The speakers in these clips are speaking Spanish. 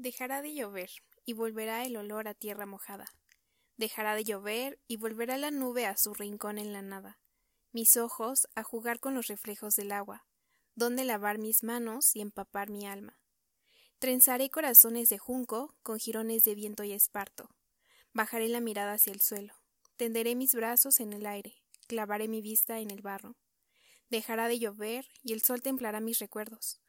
Dejará de llover y volverá el olor a tierra mojada. Dejará de llover y volverá la nube a su rincón en la nada. Mis ojos a jugar con los reflejos del agua, donde lavar mis manos y empapar mi alma. Trenzaré corazones de junco con jirones de viento y esparto. Bajaré la mirada hacia el suelo. Tenderé mis brazos en el aire. Clavaré mi vista en el barro. Dejará de llover y el sol templará mis recuerdos.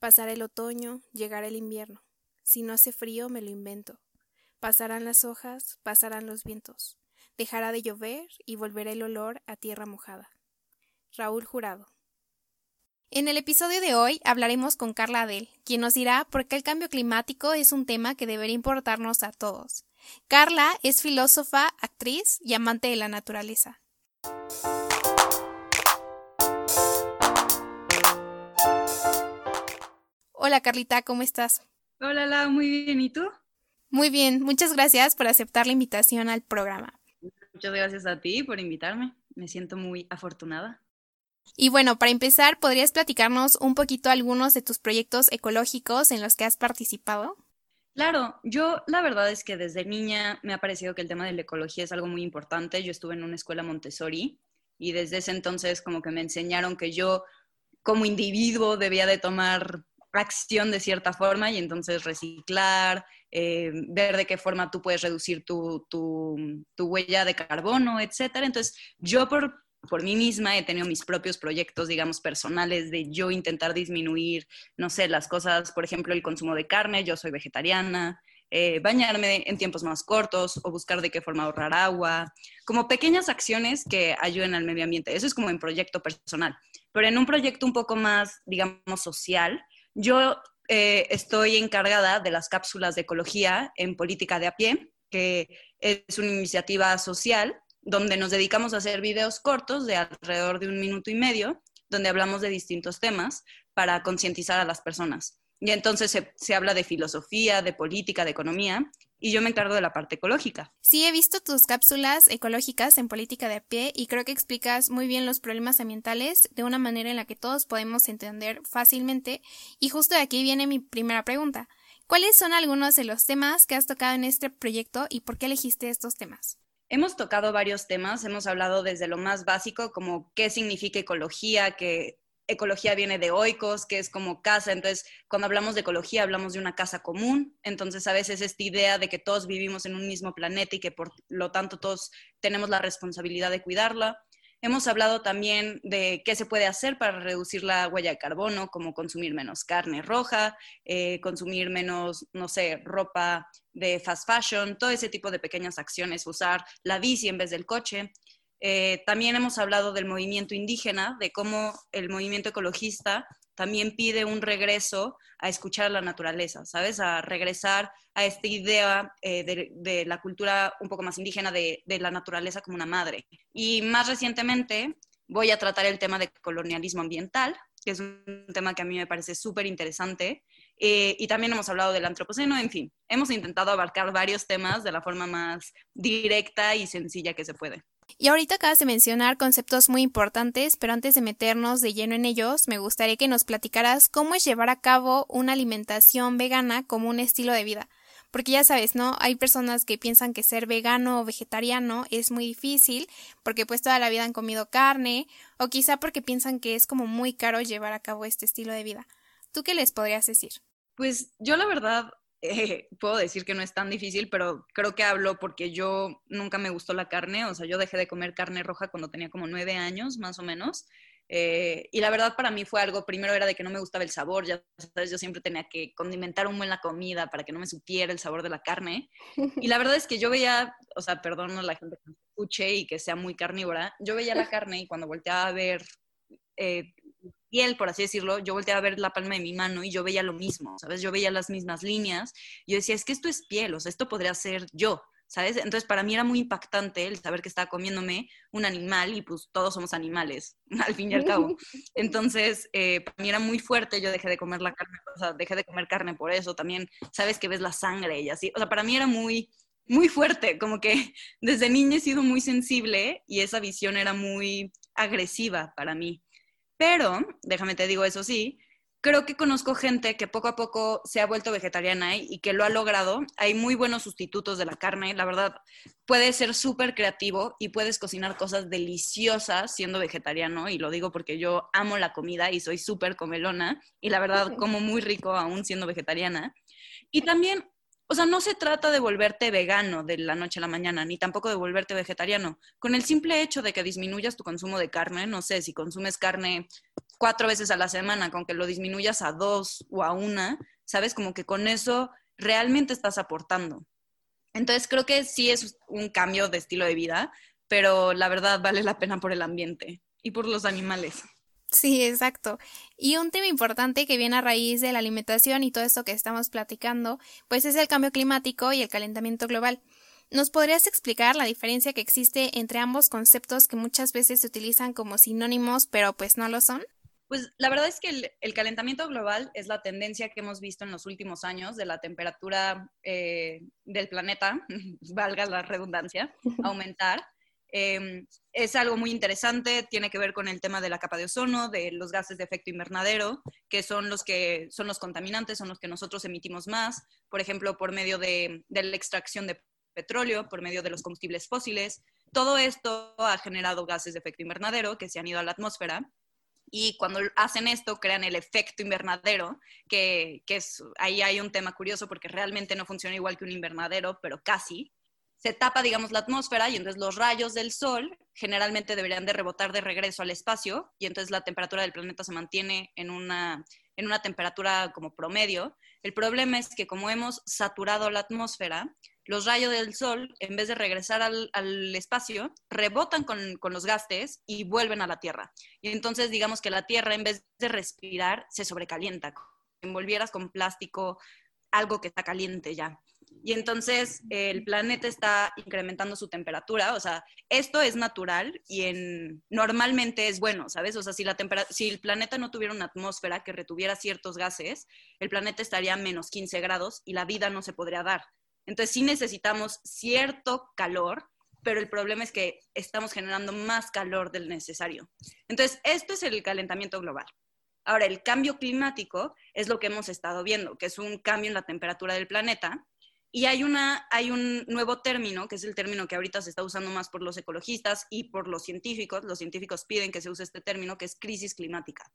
Pasará el otoño, llegará el invierno. Si no hace frío, me lo invento. Pasarán las hojas, pasarán los vientos. Dejará de llover y volverá el olor a tierra mojada. Raúl Jurado. En el episodio de hoy hablaremos con Carla Adel, quien nos dirá por qué el cambio climático es un tema que debería importarnos a todos. Carla es filósofa, actriz y amante de la naturaleza. Hola Carlita, ¿cómo estás? Hola, la, muy bien. ¿Y tú? Muy bien, muchas gracias por aceptar la invitación al programa. Muchas gracias a ti por invitarme. Me siento muy afortunada. Y bueno, para empezar, ¿podrías platicarnos un poquito algunos de tus proyectos ecológicos en los que has participado? Claro, yo la verdad es que desde niña me ha parecido que el tema de la ecología es algo muy importante. Yo estuve en una escuela Montessori y desde ese entonces como que me enseñaron que yo como individuo debía de tomar acción de cierta forma y entonces reciclar, eh, ver de qué forma tú puedes reducir tu, huella de carbono, etcétera. Entonces, yo por, por mí misma he tenido mis propios proyectos, digamos, personales de yo intentar disminuir, no sé, las cosas, por ejemplo, el consumo de carne, yo soy vegetariana, eh, bañarme en tiempos más cortos o buscar de qué forma ahorrar agua, como pequeñas acciones que ayuden al medio ambiente. Eso es como en proyecto personal. Pero en un proyecto un poco más, digamos, social, yo eh, estoy encargada de las cápsulas de ecología en Política de a pie, que es una iniciativa social donde nos dedicamos a hacer videos cortos de alrededor de un minuto y medio, donde hablamos de distintos temas para concientizar a las personas. Y entonces se, se, habla de filosofía, de política, de economía, y yo me encargo de la parte ecológica. Sí, he visto tus cápsulas ecológicas en política de a pie y creo que explicas muy bien los problemas ambientales de una manera en la que todos podemos entender fácilmente. Y justo de aquí viene mi primera pregunta. ¿Cuáles son algunos de los temas que has tocado en este proyecto y por qué elegiste estos temas? Hemos tocado varios temas, hemos hablado desde lo más básico como qué significa ecología, que ecología viene de oikos, que es como casa. Entonces, cuando hablamos de ecología, hablamos de una casa común. Entonces, a veces esta idea de que todos vivimos en un mismo planeta y que por lo tanto todos tenemos la responsabilidad de cuidarla. Hemos hablado también de qué se puede hacer para reducir la huella de carbono, como consumir menos carne roja, eh, consumir menos, no sé, ropa de fast fashion, todo ese tipo de pequeñas acciones, usar la bici en vez del coche. Eh, también hemos hablado del movimiento indígena, de cómo el movimiento ecologista también pide un regreso a escuchar la naturaleza, ¿sabes? A regresar a esta idea eh, de, la cultura un poco más indígena de, la naturaleza como una madre. Y más recientemente voy a tratar el tema de colonialismo ambiental, que es un tema que a mí me parece súper interesante. Eh, y también hemos hablado del antropoceno, en fin, hemos intentado abarcar varios temas de la forma más directa y sencilla que se puede. Y ahorita acabas de mencionar conceptos muy importantes, pero antes de meternos de lleno en ellos, me gustaría que nos platicaras cómo es llevar a cabo una alimentación vegana como un estilo de vida. Porque ya sabes, ¿no? Hay personas que piensan que ser vegano o vegetariano es muy difícil porque pues toda la vida han comido carne o quizá porque piensan que es como muy caro llevar a cabo este estilo de vida. ¿Tú qué les podrías decir? Pues yo la verdad eh, puedo decir que no es tan difícil, pero creo que hablo porque yo nunca me gustó la carne, o sea, yo dejé de comer carne roja cuando tenía como nueve años, más o menos. Eh, y la verdad para mí fue algo, primero era de que no me gustaba el sabor, ya sabes, yo siempre tenía que condimentar un buen la comida para que no me supiera el sabor de la carne. Y la verdad es que yo veía, o sea, perdón a la gente que me escuche y que sea muy carnívora, yo veía la carne y cuando volteaba a ver eh, piel, por así decirlo, yo volteaba a ver la palma de mi mano y yo veía lo mismo, ¿sabes? Yo veía las mismas líneas. Y yo decía, es que esto es piel, o sea, esto podría ser yo, ¿sabes? Entonces para mí era muy impactante el saber que estaba comiéndome un animal y pues todos somos animales, al fin y al cabo. Entonces eh, para mí era muy fuerte, yo dejé de comer la carne, o sea, dejé de comer carne por eso, también sabes que ves la sangre y así, o sea, para mí era muy, muy fuerte, como que desde niña he sido muy sensible y esa visión era muy agresiva para mí. Pero, déjame te digo eso sí, creo que conozco gente que poco a poco se ha vuelto vegetariana y que lo ha logrado. Hay muy buenos sustitutos de la carne, la verdad. Puedes ser súper creativo y puedes cocinar cosas deliciosas siendo vegetariano, y lo digo porque yo amo la comida y soy súper comelona, y la verdad como muy rico aún siendo vegetariana. Y también o sea, no se trata de volverte vegano de la noche a la mañana, ni tampoco de volverte vegetariano. Con el simple hecho de que disminuyas tu consumo de carne, no sé, si consumes carne cuatro veces a la semana, con que lo disminuyas a dos o a una, ¿sabes? Como que con eso realmente estás aportando. Entonces creo que sí es un cambio de estilo de vida, pero la verdad vale la pena por el ambiente y por los animales. Sí, exacto. Y un tema importante que viene a raíz de la alimentación y todo esto que estamos platicando, pues es el cambio climático y el calentamiento global. ¿Nos podrías explicar la diferencia que existe entre ambos conceptos que muchas veces se utilizan como sinónimos, pero pues no lo son? Pues la verdad es que el, calentamiento global es la tendencia que hemos visto en los últimos años de la temperatura eh, del planeta, valga la redundancia, aumentar. Em, es algo muy interesante, tiene que ver con el tema de la capa de ozono, de los gases de efecto invernadero, que son los que son los contaminantes, son los que nosotros emitimos más, por ejemplo, por medio de, de la extracción de petróleo, por medio de los combustibles fósiles. Todo esto ha generado gases de efecto invernadero que se han ido a la atmósfera y cuando hacen esto crean el efecto invernadero, que, que, es, ahí hay un tema curioso porque realmente no funciona igual que un invernadero, pero casi se tapa, digamos, la atmósfera y entonces los rayos del sol generalmente deberían de rebotar de regreso al espacio y entonces la temperatura del planeta se mantiene en una, en una temperatura como promedio. El problema es que como hemos saturado la atmósfera, los rayos del sol, en vez de regresar al, al espacio, rebotan con, con, los gases y vuelven a la Tierra. Y entonces digamos que la Tierra, en vez de respirar, se sobrecalienta. Envolvieras con plástico algo que está caliente ya y entonces el planeta está incrementando su temperatura, o sea, esto es natural y en, normalmente es bueno, ¿sabes? O sea, si, la si el planeta no tuviera una atmósfera que retuviera ciertos gases, el planeta estaría a menos 15 grados y la vida no se podría dar. Entonces sí necesitamos cierto calor, pero el problema es que estamos generando más calor del necesario. Entonces, esto es el calentamiento global. Ahora, el cambio climático es lo que hemos estado viendo, que es un cambio en la temperatura del planeta y hay, una, hay un nuevo término, que es el término que ahorita se está usando más por los ecologistas y por los científicos. Los científicos piden que se use este término, que es crisis climática.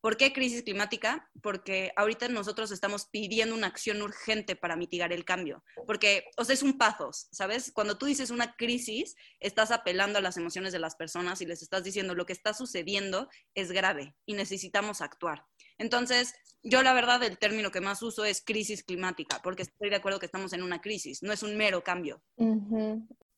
¿Por qué crisis climática? Porque ahorita nosotros estamos pidiendo una acción urgente para mitigar el cambio. Porque, o sea, es un pathos, ¿sabes? Cuando tú dices una crisis, estás apelando a las emociones de las personas y les estás diciendo lo que está sucediendo es grave y necesitamos actuar. Entonces, yo la verdad el término que más uso es crisis climática, porque estoy de acuerdo que estamos en una crisis, no es un mero cambio.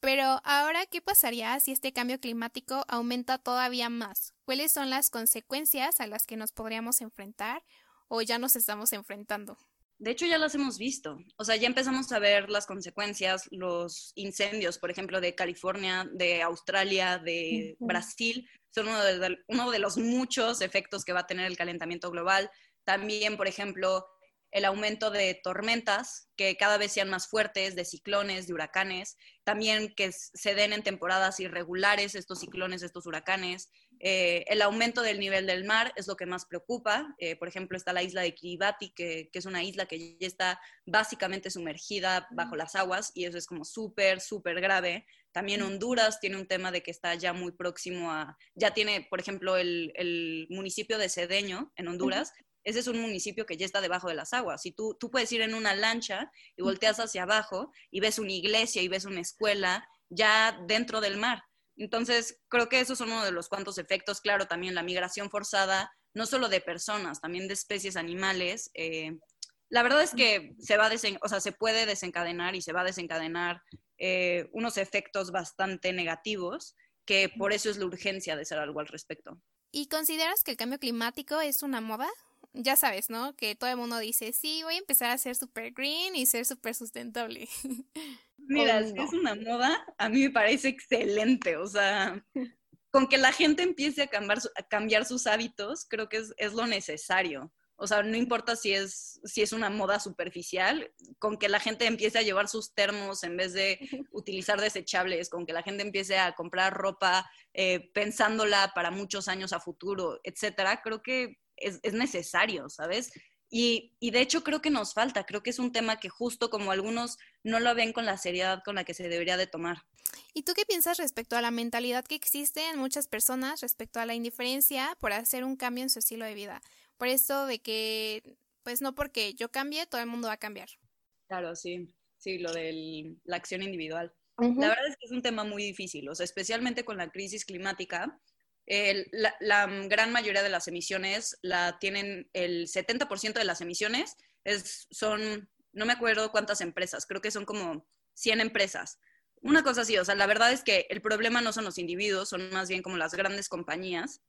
Pero ahora, ¿qué pasaría si este cambio climático aumenta todavía más? ¿Cuáles son las consecuencias a las que nos podríamos enfrentar o ya nos estamos enfrentando? De hecho, ya las hemos visto. O sea, ya empezamos a ver las consecuencias, los incendios, por ejemplo, de California, de Australia, de Brasil, son uno de, uno de los muchos efectos que va a tener el calentamiento global. También, por ejemplo, el aumento de tormentas que cada vez sean más fuertes, de ciclones, de huracanes, también que se den en temporadas irregulares estos ciclones, estos huracanes. Eh, el aumento del nivel del mar es lo que más preocupa. Eh, por ejemplo, está la isla de Kiribati, que, que, es una isla que ya está básicamente sumergida bajo las aguas y eso es como súper, súper grave. También Honduras tiene un tema de que está ya muy próximo a, ya tiene, por ejemplo, el, el municipio de Cedeño en Honduras, ese es un municipio que ya está debajo de las aguas. Si tú, tú puedes ir en una lancha y volteas hacia abajo y ves una iglesia y ves una escuela ya dentro del mar. Entonces, creo que esos son uno de los cuantos efectos. Claro, también la migración forzada, no solo de personas, también de especies animales. Eh, la verdad es que se, va o sea, se puede desencadenar y se va a desencadenar eh, unos efectos bastante negativos, que por eso es la urgencia de hacer algo al respecto. ¿Y consideras que el cambio climático es una moda? Ya sabes, ¿no? Que todo el mundo dice, sí, voy a empezar a ser super green y ser super sustentable. Mira, si es una moda, a mí me parece excelente. O sea, con que la gente empiece a cambiar, a cambiar sus hábitos, creo que es, es, lo necesario. O sea, no importa si es, si es una moda superficial, con que la gente empiece a llevar sus termos en vez de utilizar desechables, con que la gente empiece a comprar ropa eh, pensándola para muchos años a futuro, etcétera, creo que es, es necesario, ¿sabes? Y, y, de hecho creo que nos falta, creo que es un tema que justo como algunos no lo ven con la seriedad con la que se debería de tomar. ¿Y tú qué piensas respecto a la mentalidad que existe en muchas personas respecto a la indiferencia por hacer un cambio en su estilo de vida? Por esto de que, pues no porque yo cambie, todo el mundo va a cambiar. Claro, sí, sí, lo de la acción individual. La verdad es que es un tema muy difícil, o sea, especialmente con la crisis climática la, gran mayoría de las emisiones la tienen, el 70% de las emisiones es, son, no me acuerdo cuántas empresas, creo que son como 100 empresas. Una cosa así, o sea, la verdad es que el problema no son los individuos, son más bien como las grandes compañías,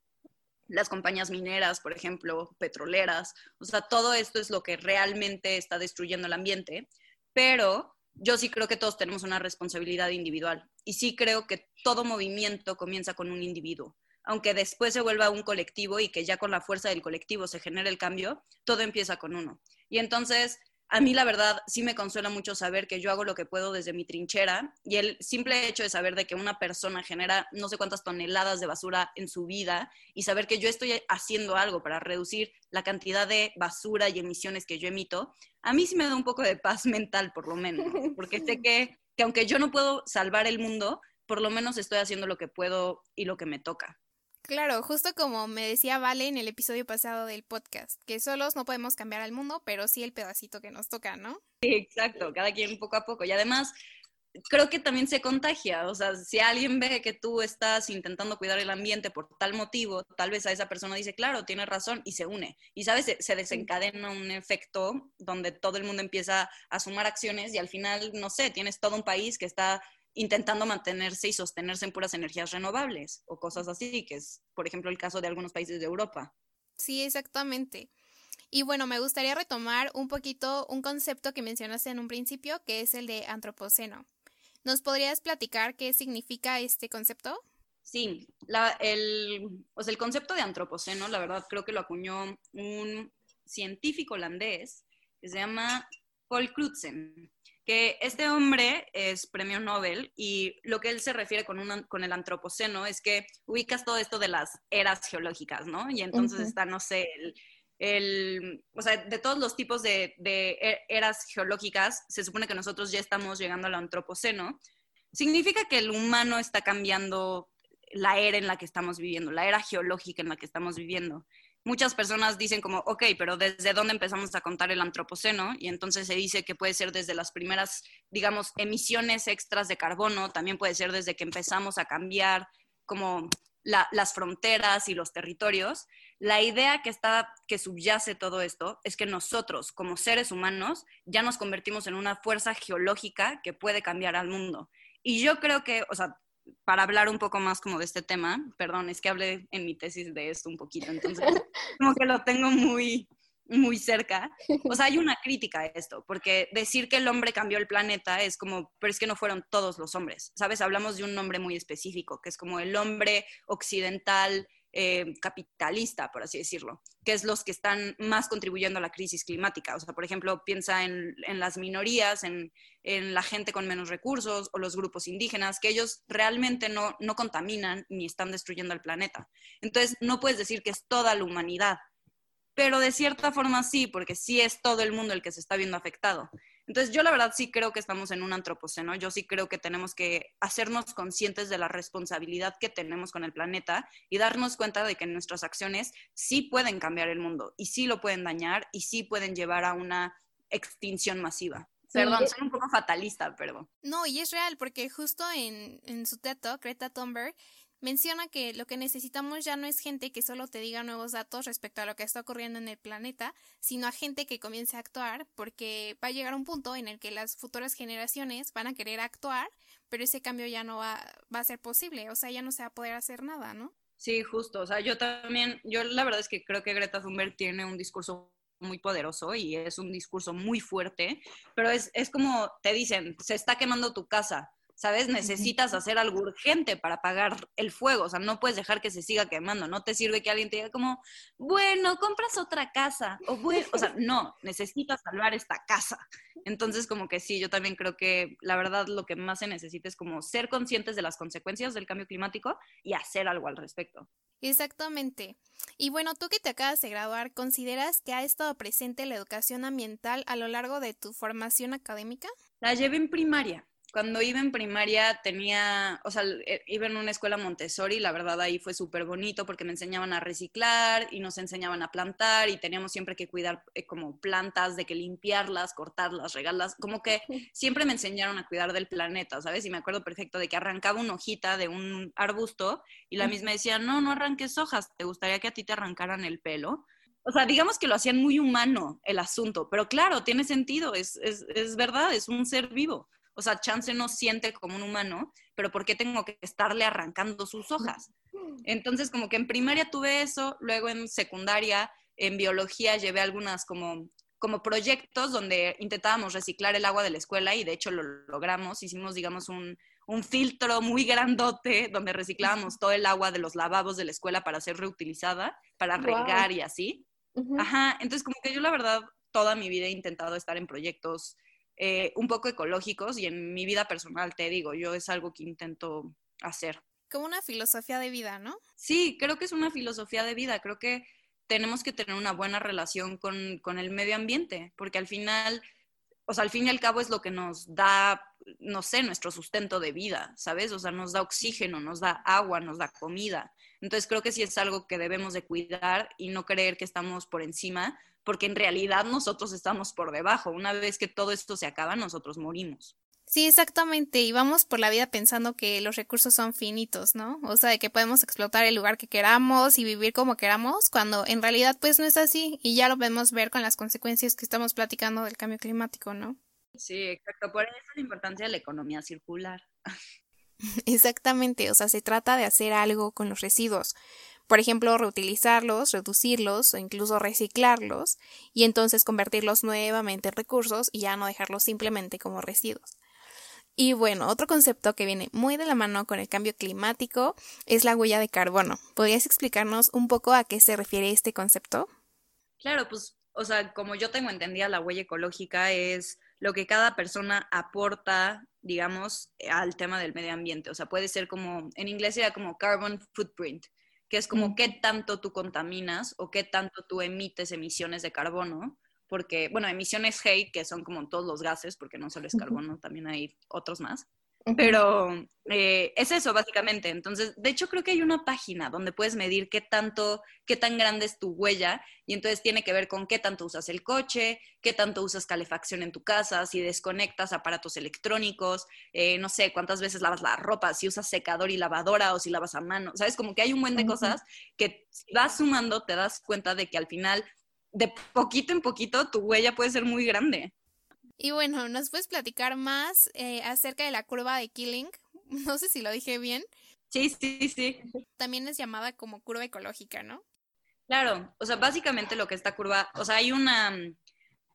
las compañías mineras, por ejemplo, petroleras, o sea, todo esto es lo que realmente está destruyendo el ambiente, pero yo sí creo que todos tenemos una responsabilidad individual y sí creo que todo movimiento comienza con un individuo aunque después se vuelva un colectivo y que ya con la fuerza del colectivo se genere el cambio, todo empieza con uno. Y entonces, a mí la verdad sí me consuela mucho saber que yo hago lo que puedo desde mi trinchera y el simple hecho de saber de que una persona genera no sé cuántas toneladas de basura en su vida y saber que yo estoy haciendo algo para reducir la cantidad de basura y emisiones que yo emito, a mí sí me da un poco de paz mental por lo menos, porque sé que, que aunque yo no puedo salvar el mundo, por lo menos estoy haciendo lo que puedo y lo que me toca. Claro, justo como me decía Vale en el episodio pasado del podcast, que solos no podemos cambiar al mundo, pero sí el pedacito que nos toca, ¿no? Sí, exacto, cada quien poco a poco. Y además, creo que también se contagia, o sea, si alguien ve que tú estás intentando cuidar el ambiente por tal motivo, tal vez a esa persona dice, claro, tiene razón, y se une. Y, ¿sabes? Se, se desencadena un efecto donde todo el mundo empieza a sumar acciones y al final, no sé, tienes todo un país que está intentando mantenerse y sostenerse en puras energías renovables o cosas así, que es, por ejemplo, el caso de algunos países de Europa. Sí, exactamente. Y bueno, me gustaría retomar un poquito un concepto que mencionaste en un principio, que es el de antropoceno. ¿Nos podrías platicar qué significa este concepto? Sí, la, el, pues el concepto de antropoceno, la verdad, creo que lo acuñó un científico holandés que se llama Paul Crutzen que este hombre es premio Nobel y lo que él se refiere con, con el antropoceno es que ubicas todo esto de las eras geológicas, ¿no? Y entonces está, no sé, el, o sea, de todos los tipos de, de, e, eras geológicas, se supone que nosotros ya estamos llegando al antropoceno. Significa que el humano está cambiando la era en la que estamos viviendo, la era geológica en la que estamos viviendo muchas personas dicen como, ok, pero ¿desde dónde empezamos a contar el antropoceno? Y entonces se dice que puede ser desde las primeras, digamos, emisiones extras de carbono, también puede ser desde que empezamos a cambiar como las fronteras y los territorios. La idea que está, que subyace todo esto es que nosotros, como seres humanos, ya nos convertimos en una fuerza geológica que puede cambiar al mundo. Y yo creo que, o sea, para hablar un poco más como de este tema, perdón, es que hablé en mi tesis de esto un poquito, entonces como que lo tengo muy, muy cerca. O sea, hay una crítica a esto, porque decir que el hombre cambió el planeta es como, pero es que no fueron todos los hombres, ¿sabes? Hablamos de un nombre muy específico, que es como el hombre occidental eh, capitalista, por así decirlo, que es los que están más contribuyendo a la crisis climática. O sea, por ejemplo, piensa en, las minorías, en, la gente con menos recursos o los grupos indígenas, que ellos realmente no, no contaminan ni están destruyendo el planeta. Entonces, no puedes decir que es toda la humanidad, pero de cierta forma sí, porque sí es todo el mundo el que se está viendo afectado. Entonces yo la verdad sí creo que estamos en un antropoceno, yo sí creo que tenemos que hacernos conscientes de la responsabilidad que tenemos con el planeta y darnos cuenta de que nuestras acciones sí pueden cambiar el mundo y sí lo pueden dañar y sí pueden llevar a una extinción masiva. Perdón, soy un poco fatalista, perdón. No, y es real, porque justo en, en su teto, Greta Thunberg menciona que lo que necesitamos ya no es gente que solo te diga nuevos datos respecto a lo que está ocurriendo en el planeta, sino a gente que comience a actuar, porque va a llegar un punto en el que las futuras generaciones van a querer actuar, pero ese cambio ya no va, va a ser posible, o sea, ya no se va a poder hacer nada, ¿no? Sí, justo. O sea, yo también, yo la verdad es que creo que Greta Thunberg tiene un discurso muy poderoso y es un discurso muy fuerte, pero es, es como te dicen, se está quemando tu casa ¿sabes? Necesitas hacer algo urgente para apagar el fuego, o sea, no puedes dejar que se siga quemando, no te sirve que alguien te diga como, bueno, compras otra casa, o, o sea, no, necesitas salvar esta casa. Entonces, como que sí, yo también creo que la verdad lo que más se necesita es como ser conscientes de las consecuencias del cambio climático y hacer algo al respecto. Exactamente. Y bueno, tú que te acabas de graduar, ¿consideras que ha estado presente la educación ambiental a lo largo de tu formación académica? La llevé en primaria cuando iba en primaria tenía, o sea, eh, iba en una escuela Montessori, la verdad ahí fue súper bonito porque me enseñaban a reciclar y nos enseñaban a plantar y teníamos siempre que cuidar eh, como plantas, de que limpiarlas, cortarlas, regarlas, como que siempre me enseñaron a cuidar del planeta, ¿sabes? Y me acuerdo perfecto de que arrancaba una hojita de un arbusto y la misma decía, no, no arranques hojas, ¿te gustaría que a ti te arrancaran el pelo? O sea, digamos que lo hacían muy humano el asunto, pero claro, tiene sentido, es, es, es verdad, es un ser vivo. O sea, Chance no siente como un humano, pero ¿por qué tengo que estarle arrancando sus hojas? Entonces, como que en primaria tuve eso, luego en secundaria, en biología, llevé algunas como, como proyectos donde intentábamos reciclar el agua de la escuela y de hecho lo logramos. Hicimos, digamos, un, un filtro muy grandote donde reciclábamos todo el agua de los lavabos de la escuela para ser reutilizada, para regar y así. Ajá, entonces como que yo la verdad toda mi vida he intentado estar en proyectos eh, un poco ecológicos y en mi vida personal, te digo, yo es algo que intento hacer. Como una filosofía de vida, ¿no? Sí, creo que es una filosofía de vida, creo que tenemos que tener una buena relación con, con el medio ambiente, porque al final, o sea, al fin y al cabo es lo que nos da, no sé, nuestro sustento de vida, ¿sabes? O sea, nos da oxígeno, nos da agua, nos da comida. Entonces creo que sí es algo que debemos de cuidar y no creer que estamos por encima, porque en realidad nosotros estamos por debajo. Una vez que todo esto se acaba, nosotros morimos. Sí, exactamente. Y vamos por la vida pensando que los recursos son finitos, ¿no? O sea, de que podemos explotar el lugar que queramos y vivir como queramos, cuando en realidad pues no es así. Y ya lo podemos ver con las consecuencias que estamos platicando del cambio climático, ¿no? Sí, exacto. Por eso la importancia de la economía circular. Exactamente. O sea, se trata de hacer algo con los residuos por ejemplo, reutilizarlos, reducirlos o incluso reciclarlos y entonces convertirlos nuevamente en recursos y ya no dejarlos simplemente como residuos. Y bueno, otro concepto que viene muy de la mano con el cambio climático es la huella de carbono. ¿Podrías explicarnos un poco a qué se refiere este concepto? Claro, pues, o sea, como yo tengo entendida, la huella ecológica es lo que cada persona aporta, digamos, al tema del medio ambiente. O sea, puede ser como, en inglés sería como carbon footprint, que es como qué tanto tú contaminas o qué tanto tú emites emisiones de carbono, porque, bueno, emisiones HEI, que son como todos los gases, porque no solo es carbono, también hay otros más. Pero eh, es eso, básicamente. Entonces, de hecho, creo que hay una página donde puedes medir qué tanto, qué tan grande es tu huella, y entonces tiene que ver con qué tanto usas el coche, qué tanto usas calefacción en tu casa, si desconectas aparatos electrónicos, eh, no sé, cuántas veces lavas la ropa, si usas secador y lavadora o si lavas a mano. ¿Sabes? Como que hay un buen de cosas que si vas sumando, te das cuenta de que al final, de poquito en poquito, tu huella puede ser muy grande. Y bueno, ¿nos puedes platicar más eh, acerca de la curva de Killing? No sé si lo dije bien. Sí, sí, sí. También es llamada como curva ecológica, ¿no? Claro, o sea, básicamente lo que esta curva, o sea, hay una,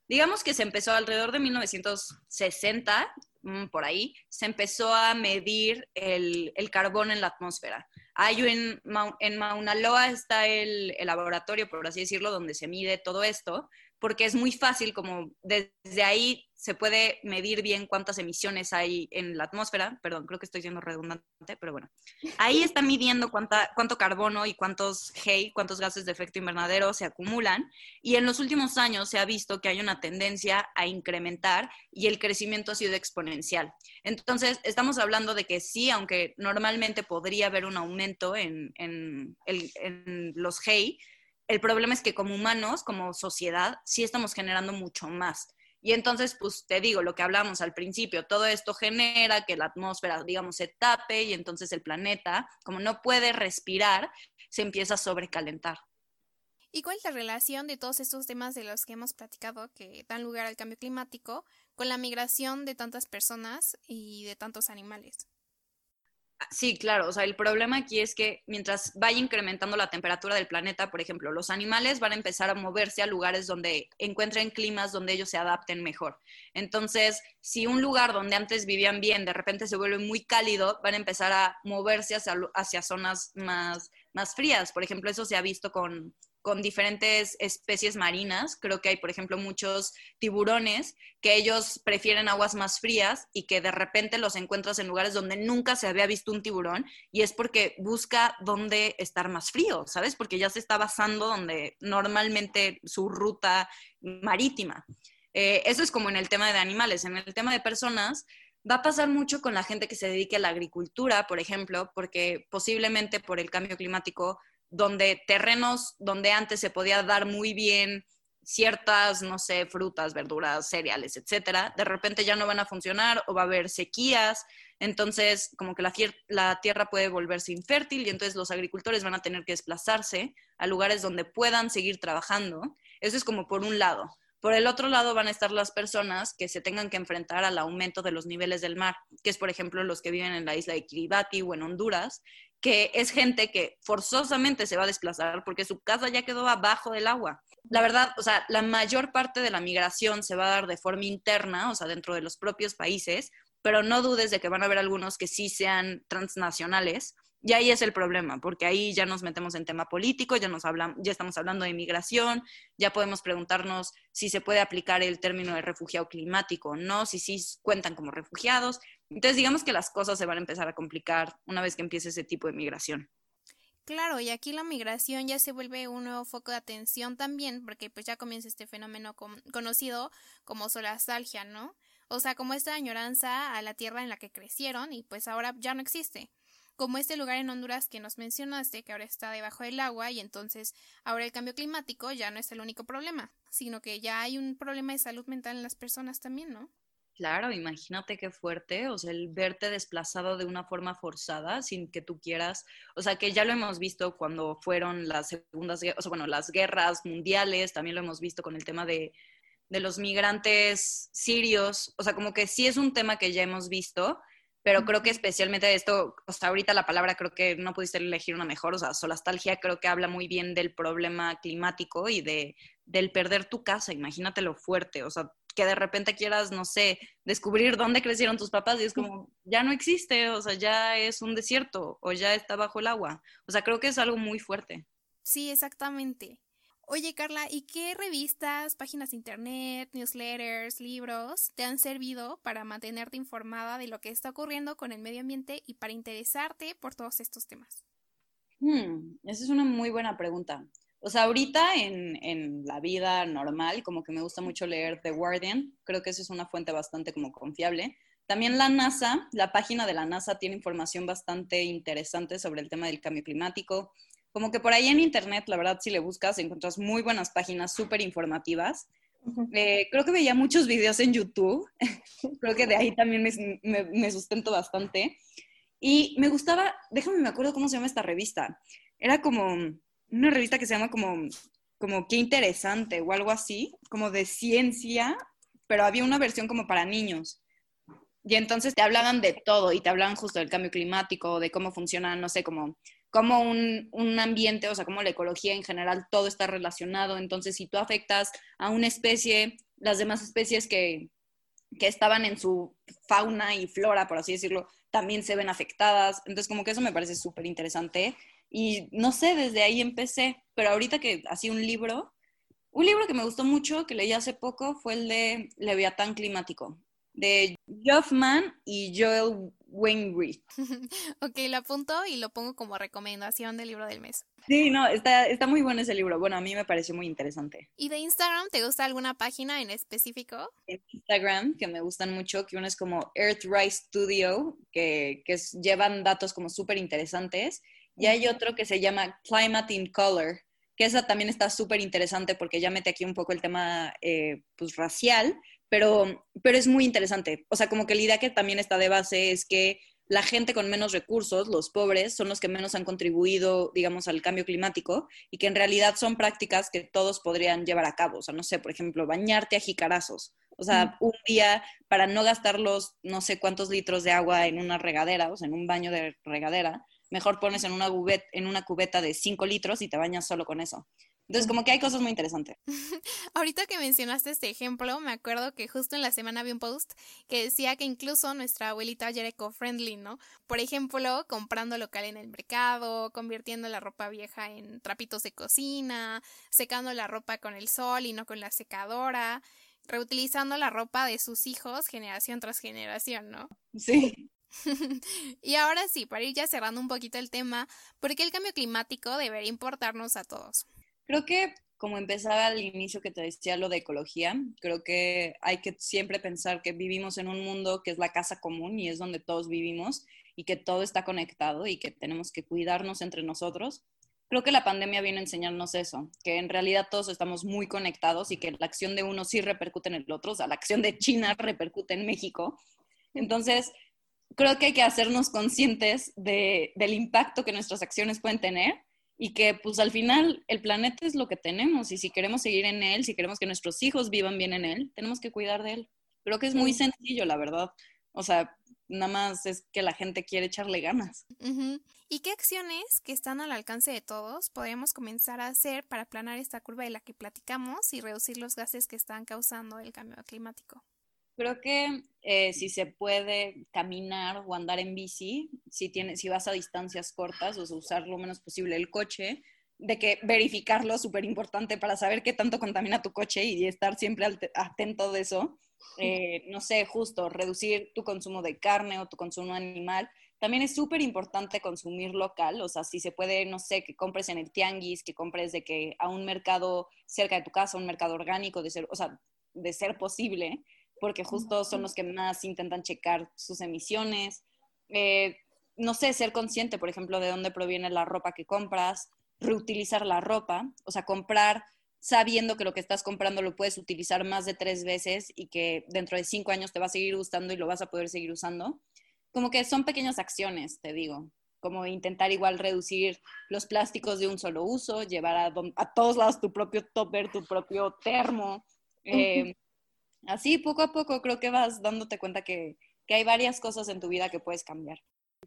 digamos que se empezó alrededor de 1960, mm, por ahí, se empezó a medir el, el carbón en la atmósfera. Hay en, en Mauna Loa está el, el, laboratorio, por así decirlo, donde se mide todo esto, porque es muy fácil, como desde ahí se puede medir bien cuántas emisiones hay en la atmósfera. Perdón, creo que estoy siendo redundante, pero bueno. Ahí está midiendo cuánta, cuánto carbono y cuántos GEI, cuántos gases de efecto invernadero se acumulan. Y en los últimos años se ha visto que hay una tendencia a incrementar y el crecimiento ha sido exponencial. Entonces, estamos hablando de que sí, aunque normalmente podría haber un aumento en, en, el, en los GEI, el problema es que como humanos, como sociedad, sí estamos generando mucho más. Y entonces, pues te digo lo que hablamos al principio, todo esto genera que la atmósfera, digamos, se tape y entonces el planeta, como no puede respirar, se empieza a sobrecalentar. ¿Y cuál es la relación de todos estos temas de los que hemos platicado que dan lugar al cambio climático con la migración de tantas personas y de tantos animales? Sí, claro. O sea, el problema aquí es que mientras vaya incrementando la temperatura del planeta, por ejemplo, los animales van a empezar a moverse a lugares donde encuentren climas donde ellos se adapten mejor. Entonces, si un lugar donde antes vivían bien de repente se vuelve muy cálido, van a empezar a moverse hacia, hacia zonas más, más frías. Por ejemplo, eso se ha visto con, con diferentes especies marinas. Creo que hay, por ejemplo, muchos tiburones que ellos prefieren aguas más frías y que de repente los encuentras en lugares donde nunca se había visto un tiburón y es porque busca dónde estar más frío, ¿sabes? Porque ya se está basando donde normalmente su ruta marítima. Eh, eso es como en el tema de animales. En el tema de personas, va a pasar mucho con la gente que se dedique a la agricultura, por ejemplo, porque posiblemente por el cambio climático donde terrenos donde antes se podía dar muy bien ciertas, no sé, frutas, verduras, cereales, etcétera, de repente ya no van a funcionar o va a haber sequías, entonces como que la, la, tierra puede volverse infértil y entonces los agricultores van a tener que desplazarse a lugares donde puedan seguir trabajando. Eso es como por un lado. Por el otro lado van a estar las personas que se tengan que enfrentar al aumento de los niveles del mar, que es por ejemplo los que viven en la isla de Kiribati o en Honduras, que es gente que forzosamente se va a desplazar porque su casa ya quedó abajo del agua. La verdad, o sea, la mayor parte de la migración se va a dar de forma interna, o sea, dentro de los propios países, pero no dudes de que van a haber algunos que sí sean transnacionales. Y ahí es el problema, porque ahí ya nos metemos en tema político, ya, nos hablamos, ya estamos hablando de migración, ya podemos preguntarnos si se puede aplicar el término de refugiado climático o no, si sí cuentan como refugiados. Entonces, digamos que las cosas se van a empezar a complicar una vez que empiece ese tipo de migración. Claro, y aquí la migración ya se vuelve un nuevo foco de atención también, porque pues ya comienza este fenómeno conocido como solastalgia, ¿no? O sea, como esta añoranza a la tierra en la que crecieron y pues ahora ya no existe. Como este lugar en Honduras que nos mencionaste, que ahora está debajo del agua y entonces ahora el cambio climático ya no es el único problema, sino que ya hay un problema de salud mental en las personas también, ¿no? Claro, imagínate qué fuerte, o sea, el verte desplazado de una forma forzada sin que tú quieras, o sea, que ya lo hemos visto cuando fueron las segundas, o sea, bueno, las guerras mundiales, también lo hemos visto con el tema de, de los migrantes sirios, o sea, como que sí es un tema que ya hemos visto, pero creo que especialmente esto, o sea, ahorita la palabra creo que no pudiste elegir una mejor, o sea, solastalgia creo que habla muy bien del problema climático y de, del perder tu casa, imagínate lo fuerte, o sea, que de repente quieras, no sé, descubrir dónde crecieron tus papás y es como, ya no existe, o sea, ya es un desierto o ya está bajo el agua. O sea, creo que es algo muy fuerte. Sí, exactamente. Oye, Carla, ¿y qué revistas, páginas de internet, newsletters, libros te han servido para mantenerte informada de lo que está ocurriendo con el medio ambiente y para interesarte por todos estos temas? Hmm, esa es una muy buena pregunta. O sea, ahorita en, la vida normal, como que me gusta mucho leer The Guardian, creo que esa es una fuente bastante como confiable. También la NASA, la página de la NASA tiene información bastante interesante sobre el tema del cambio climático. Como que por ahí en Internet, la verdad, si le buscas, encuentras muy buenas páginas súper informativas. Eh, creo que veía muchos videos en YouTube. creo que de ahí también me, me, sustento bastante. Y me gustaba, déjame me acuerdo cómo se llama esta revista. Era como una revista que se llama como, como Qué interesante o algo así, como de ciencia, pero había una versión como para niños. Y entonces te hablaban de todo y te hablaban justo del cambio climático, de cómo funciona, no sé, como, como un, un, ambiente, o sea, como la ecología en general, todo está relacionado. Entonces, si tú afectas a una especie, las demás especies que, que estaban en su fauna y flora, por así decirlo, también se ven afectadas. Entonces, como que eso me parece súper interesante. Y no sé, desde ahí empecé, pero ahorita que hacía un libro, un libro que me gustó mucho, que leí hace poco, fue el de Leviatán Climático, de Joffman y Joel Wainwright. ok, lo apunto y lo pongo como recomendación del libro del mes. Sí, no, está, está muy bueno ese libro. Bueno, a mí me pareció muy interesante. ¿Y de Instagram te gusta alguna página en específico? En Instagram, que me gustan mucho, que uno es como Earthrise Studio, que, que llevan datos como súper interesantes. Y hay otro que se llama Climate in Color, que esa también está súper interesante porque ya mete aquí un poco el tema eh, pues, racial, pero, pero es muy interesante. O sea, como que la idea que también está de base es que la gente con menos recursos, los pobres, son los que menos han contribuido, digamos, al cambio climático y que en realidad son prácticas que todos podrían llevar a cabo. O sea, no sé, por ejemplo, bañarte a jicarazos. O sea, un día para no gastar los no sé cuántos litros de agua en una regadera, o sea, en un baño de regadera, mejor pones en una, cubeta, en una cubeta de 5 litros y te bañas solo con eso. Entonces, como que hay cosas muy interesantes. Ahorita que mencionaste este ejemplo, me acuerdo que justo en la semana vi un post que decía que incluso nuestra abuelita ya era eco-friendly, ¿no? Por ejemplo, comprando local en el mercado, convirtiendo la ropa vieja en trapitos de cocina, secando la ropa con el sol y no con la secadora, reutilizando la ropa de sus hijos generación tras generación, ¿no? Sí. y ahora sí, para ir ya cerrando un poquito el tema, ¿por qué el cambio climático debería importarnos a todos? Creo que como empezaba al inicio que te decía lo de ecología, creo que hay que siempre pensar que vivimos en un mundo que es la casa común y es donde todos vivimos y que todo está conectado y que tenemos que cuidarnos entre nosotros. Creo que la pandemia viene a enseñarnos eso, que en realidad todos estamos muy conectados y que la acción de uno sí repercute en el otro, o sea, la acción de China repercute en México. Entonces, creo que hay que hacernos conscientes de, del impacto que nuestras acciones pueden tener y que pues al final el planeta es lo que tenemos y si queremos seguir en él, si queremos que nuestros hijos vivan bien en él, tenemos que cuidar de él. Creo que es muy sencillo, la verdad. O sea, nada más es que la gente quiere echarle ganas. ¿Y qué acciones que están al alcance de todos podemos comenzar a hacer para aplanar esta curva de la que platicamos y reducir los gases que están causando el cambio climático? Creo que eh, si se puede caminar o andar en bici, si, tienes, si vas a distancias cortas, o sea, usar lo menos posible el coche, de que verificarlo súper importante para saber qué tanto contamina tu coche y estar siempre atento de eso. Eh, no sé, justo reducir tu consumo de carne o tu consumo animal. También es súper importante consumir local, o sea, si se puede, no sé, que compres en el tianguis, que compres de que a un mercado cerca de tu casa, un mercado orgánico, de ser, o sea, de ser posible, porque justo son los que más intentan checar sus emisiones. Eh, no sé, ser consciente, por ejemplo, de dónde proviene la ropa que compras, reutilizar la ropa, o sea, comprar sabiendo que lo que estás comprando lo puedes utilizar más de tres veces y que dentro de cinco años te va a seguir gustando y lo vas a poder seguir usando. Como que son pequeñas acciones, te digo, como intentar igual reducir los plásticos de un solo uso, llevar a, a todos lados tu propio topper, tu propio termo. Eh, así poco a poco creo que vas dándote cuenta que, que hay varias cosas en tu vida que puedes cambiar.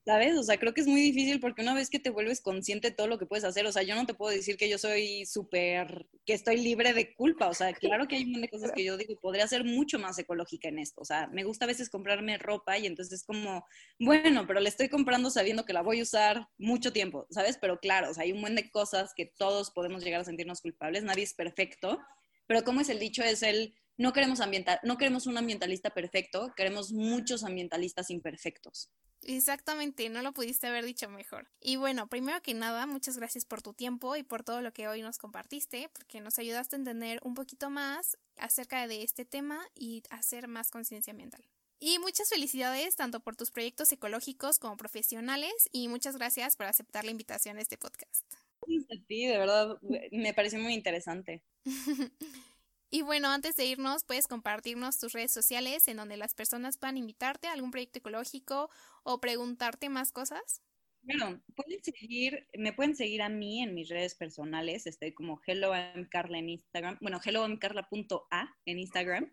¿Sabes? O sea, creo que es muy difícil porque una vez que te vuelves consciente de todo lo que puedes hacer, o sea, yo no te puedo decir que yo soy súper, que estoy libre de culpa, o sea, claro que hay un montón de cosas que yo digo, podría ser mucho más ecológica en esto, o sea, me gusta a veces comprarme ropa y entonces es como, bueno, pero le estoy comprando sabiendo que la voy a usar mucho tiempo, ¿sabes? Pero claro, o sea, hay un montón de cosas que todos podemos llegar a sentirnos culpables, nadie es perfecto, pero como es el dicho, es el no queremos, ambiental, no queremos un ambientalista perfecto, queremos muchos ambientalistas imperfectos. Exactamente, no lo pudiste haber dicho mejor. Y bueno, primero que nada, muchas gracias por tu tiempo y por todo lo que hoy nos compartiste, porque nos ayudaste a entender un poquito más acerca de este tema y hacer más conciencia ambiental. Y muchas felicidades tanto por tus proyectos ecológicos como profesionales y muchas gracias por aceptar la invitación a este podcast. A ti, de verdad, me pareció muy interesante. Y bueno, antes de irnos, puedes compartirnos tus redes sociales en donde las personas puedan invitarte a algún proyecto ecológico o preguntarte más cosas. Bueno, pueden seguir, me pueden seguir a mí en mis redes personales. Estoy como HelloMCarla en Instagram. Bueno, HelloMCarla.a en Instagram.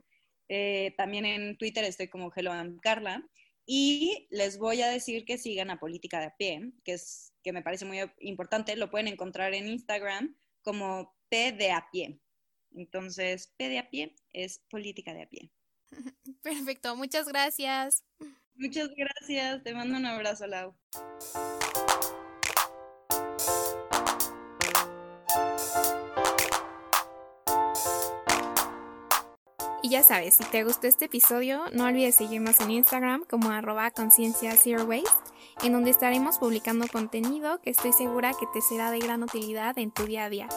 Eh, también en Twitter estoy como HelloMCarla. Y les voy a decir que sigan a Política de a pie, que es que me parece muy importante. Lo pueden encontrar en Instagram como P de a pie. Entonces, P de a pie es política de a pie. Perfecto, muchas gracias. Muchas gracias, te mando un abrazo, Lau. Y ya sabes, si te gustó este episodio, no olvides seguirnos en Instagram como arroba conciencia zero waste, en donde estaremos publicando contenido que estoy segura que te será de gran utilidad en tu día a día.